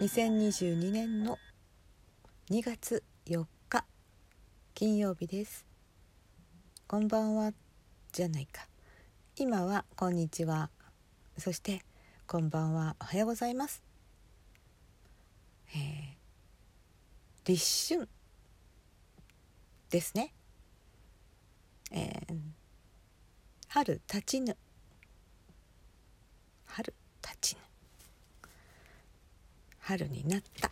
2022年の2月4日金曜日です。こんばんはじゃないか。今はこんにちは。そしてこんばんはおはようございます。えー、立春ですね。えー、春立ちぬ。春立ちぬ。春になった。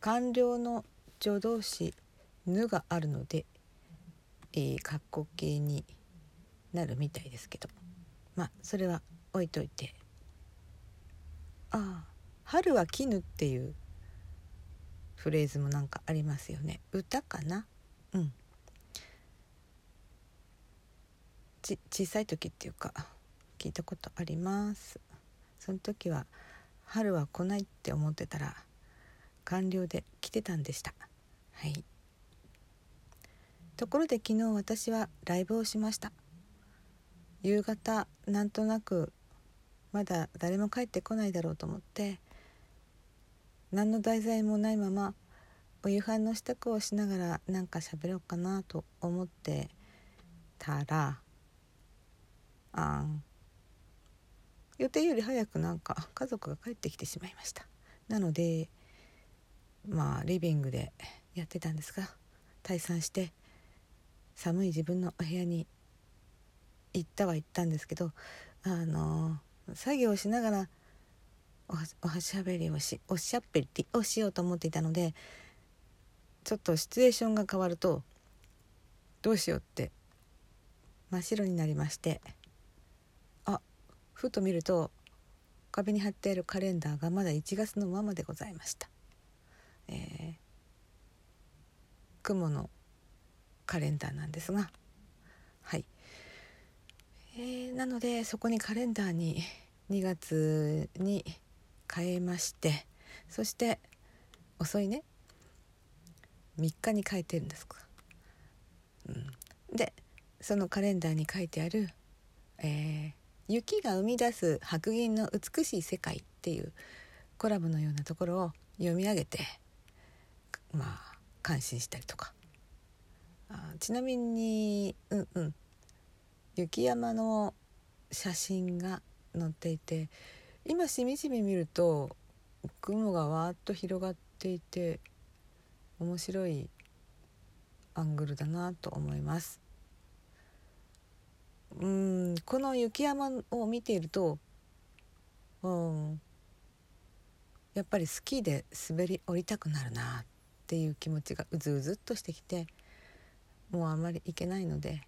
官僚の助動詞「ぬ」があるので、えー、括弧形になるみたいですけど。まあそれは置いといて。ああ「春は絹」っていうフレーズもなんかありますよね。歌かな？うん。ち小さい時っていうか聞いたことあります。その時は春は来ないって思ってたら完了で来てたんでした。はい。ところで昨日私はライブをしました。夕方なんとなくまだ誰も帰ってこないだろうと思って何の題材もないままお夕飯の支度をしながらなんか喋ろうかなと思ってたらあん予定より早くなんか家族が帰ってきてしまいました。なのでまあリビングでやってたんですが退散して寒い自分のお部屋に行ったは行ったんですけどあの作業をしながらおはしゃべりをしおしゃべりをしようと思っていたのでちょっとシチュエーションが変わるとどうしようって真っ白になりましてふと見ると壁に貼ってあるカレンダーがまだ1月のままでございました、えー、雲のカレンダーなんですがはい、えー、なのでそこにカレンダーに2月に変えましてそして遅いね。3日に変えてるんですか、うん、でそのカレンダーに書いてある、えー雪が生み出す白銀の美しい世界っていうコラボのようなところを読み上げてまあ感心したりとかあちなみにうんうん雪山の写真が載っていて今しみじみ見ると雲がわーっと広がっていて面白いアングルだなと思います。うんこの雪山を見ていると、うん、やっぱりスキーで滑り降りたくなるなっていう気持ちがうずうずっとしてきてもうあんまり行けないので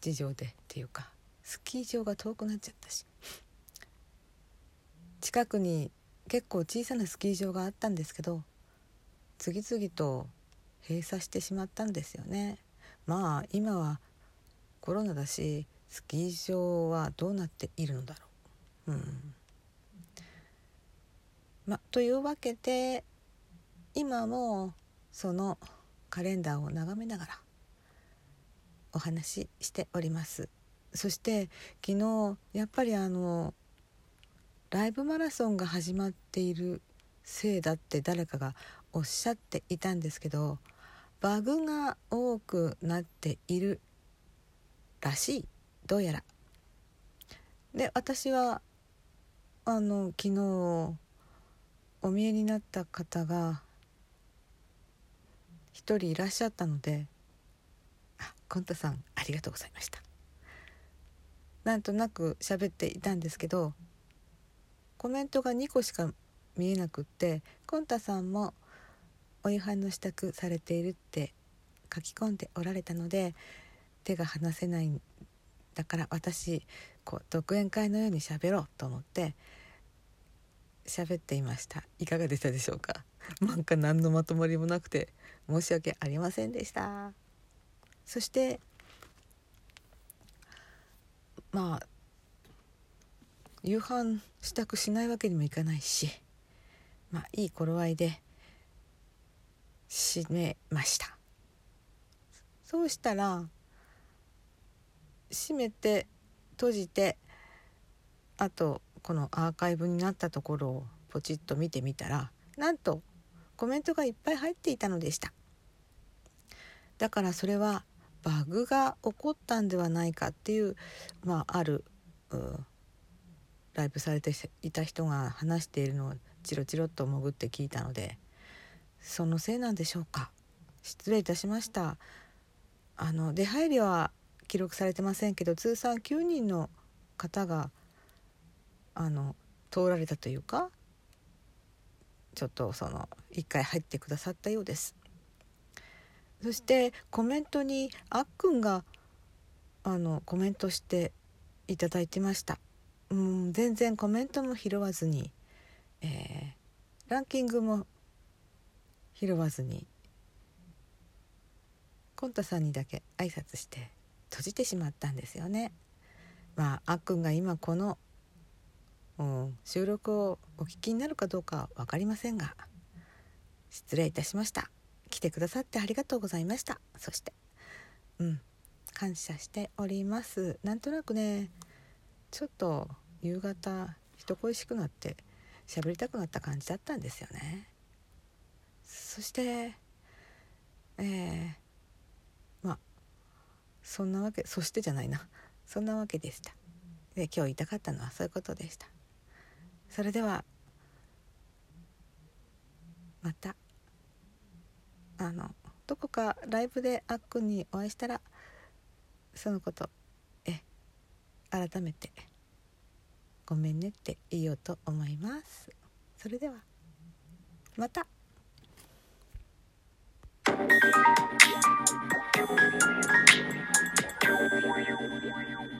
事情でっていうかスキー場が遠くなっちゃったし近くに結構小さなスキー場があったんですけど次々と閉鎖してしまったんですよね。まあ今はコロナだしスキー場はどうなっているのだろう。うんま、というわけで今もそのカレンダーを眺めながらお話ししております。そして昨日やっぱりあのライブマラソンが始まっているせいだって誰かがおっしゃっていたんですけどバグが多くなっているらしいどうやら。で私はあの昨日お見えになった方が一人いらっしゃったので「あコンタさんありがとうございました」なんとなく喋っていたんですけどコメントが2個しか見えなくってコンタさんもお夕飯の支度されているって書き込んでおられたので手が離せないんだから私こう独演会のように喋ろうと思って喋っていました。いかがでしたでしょうか？なんか何のまとまりもなくて申し訳ありませんでした。そしてまあ夕飯支度しないわけにもいかないしまあいい頃合いで締めました。そうしたら閉めて閉じてあとこのアーカイブになったところをポチッと見てみたらなんとコメントがいっぱい入っていたのでした。だからそれはバグが起こったんではないかっていう、まあ、あるライブされていた人が話しているのをチロチロっと潜って聞いたのでそのせいなんでしょうか。失礼いたしました。あの出入りは記録されてませんけど通算9人の方があの通られたというかちょっとその一回入ってくださったようです。そしてコメントにあっくんがあのコメントしていただいてました。うん全然コメントも拾わずに、えー、ランキングも拾わずにコンタさんにだけ挨拶して閉じてしまったんですよね。まああっくんが今この、うん、収録をお聞きになるかどうか分かりませんが失礼いたしました。来てくださってありがとうございましたそしてうん感謝しておりますなんとなくねちょっと夕方人恋しくなって喋りたくなった感じだったんですよねそしてえー、そんなわけそしてじゃないな。そんなわけでした。で今日言いたかったのはそういうことでした。それではまたあのどこかライブであっくんにお会いしたらそのことえ改めてごめんねって言おうと思います。それではまた。Thank you.